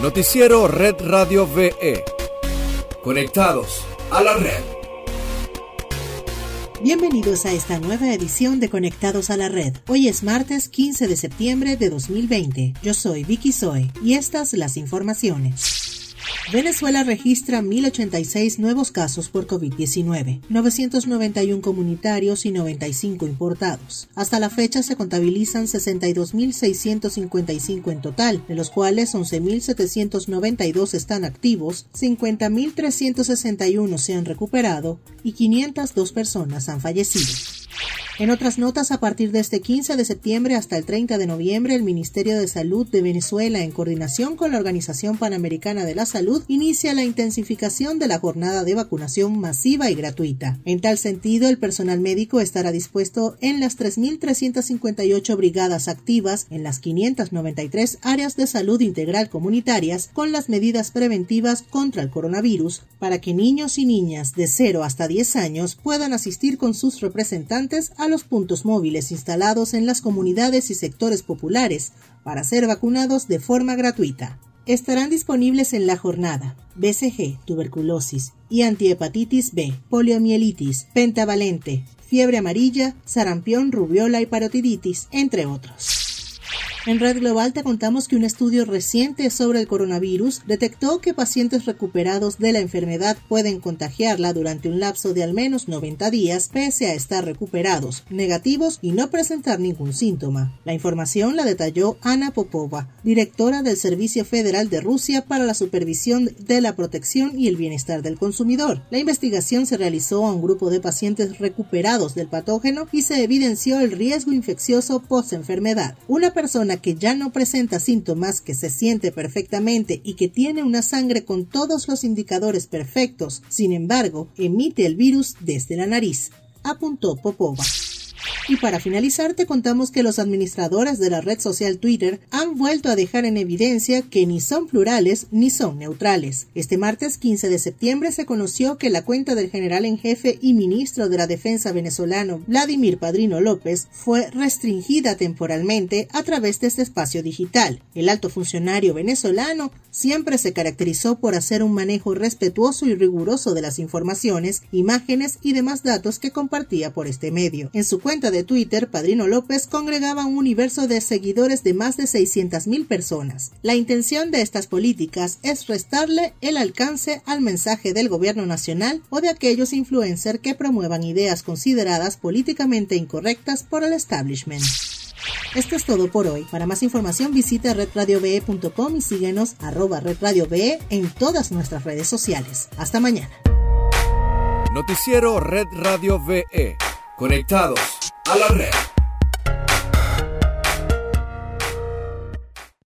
Noticiero Red Radio VE. Conectados a la red. Bienvenidos a esta nueva edición de Conectados a la Red. Hoy es martes 15 de septiembre de 2020. Yo soy Vicky Zoe y estas las informaciones. Venezuela registra 1.086 nuevos casos por COVID-19, 991 comunitarios y 95 importados. Hasta la fecha se contabilizan 62.655 en total, de los cuales 11.792 están activos, 50.361 se han recuperado y 502 personas han fallecido. En otras notas, a partir de este 15 de septiembre hasta el 30 de noviembre, el Ministerio de Salud de Venezuela, en coordinación con la Organización Panamericana de la Salud, inicia la intensificación de la jornada de vacunación masiva y gratuita. En tal sentido, el personal médico estará dispuesto en las 3.358 brigadas activas en las 593 áreas de salud integral comunitarias con las medidas preventivas contra el coronavirus para que niños y niñas de 0 hasta 10 años puedan asistir con sus representantes a los puntos móviles instalados en las comunidades y sectores populares para ser vacunados de forma gratuita. Estarán disponibles en la jornada BCG, tuberculosis y antihepatitis B, poliomielitis, pentavalente, fiebre amarilla, sarampión, rubiola y parotiditis, entre otros. En Red Global te contamos que un estudio reciente sobre el coronavirus detectó que pacientes recuperados de la enfermedad pueden contagiarla durante un lapso de al menos 90 días pese a estar recuperados, negativos y no presentar ningún síntoma. La información la detalló Ana Popova, directora del Servicio Federal de Rusia para la Supervisión de la Protección y el Bienestar del Consumidor. La investigación se realizó a un grupo de pacientes recuperados del patógeno y se evidenció el riesgo infeccioso post-enfermedad. Una persona que ya no presenta síntomas, que se siente perfectamente y que tiene una sangre con todos los indicadores perfectos, sin embargo, emite el virus desde la nariz, apuntó Popova. Y para finalizar, te contamos que los administradores de la red social Twitter han vuelto a dejar en evidencia que ni son plurales ni son neutrales. Este martes 15 de septiembre se conoció que la cuenta del general en jefe y ministro de la Defensa venezolano Vladimir Padrino López fue restringida temporalmente a través de este espacio digital. El alto funcionario venezolano siempre se caracterizó por hacer un manejo respetuoso y riguroso de las informaciones, imágenes y demás datos que compartía por este medio. En su cuenta de Twitter, Padrino López congregaba un universo de seguidores de más de 600.000 personas. La intención de estas políticas es restarle el alcance al mensaje del gobierno nacional o de aquellos influencers que promuevan ideas consideradas políticamente incorrectas por el establishment. Esto es todo por hoy. Para más información visita redradiove.com y síguenos arroba redradiove en todas nuestras redes sociales. Hasta mañana. Noticiero Red Radio VE. Conectados a la red.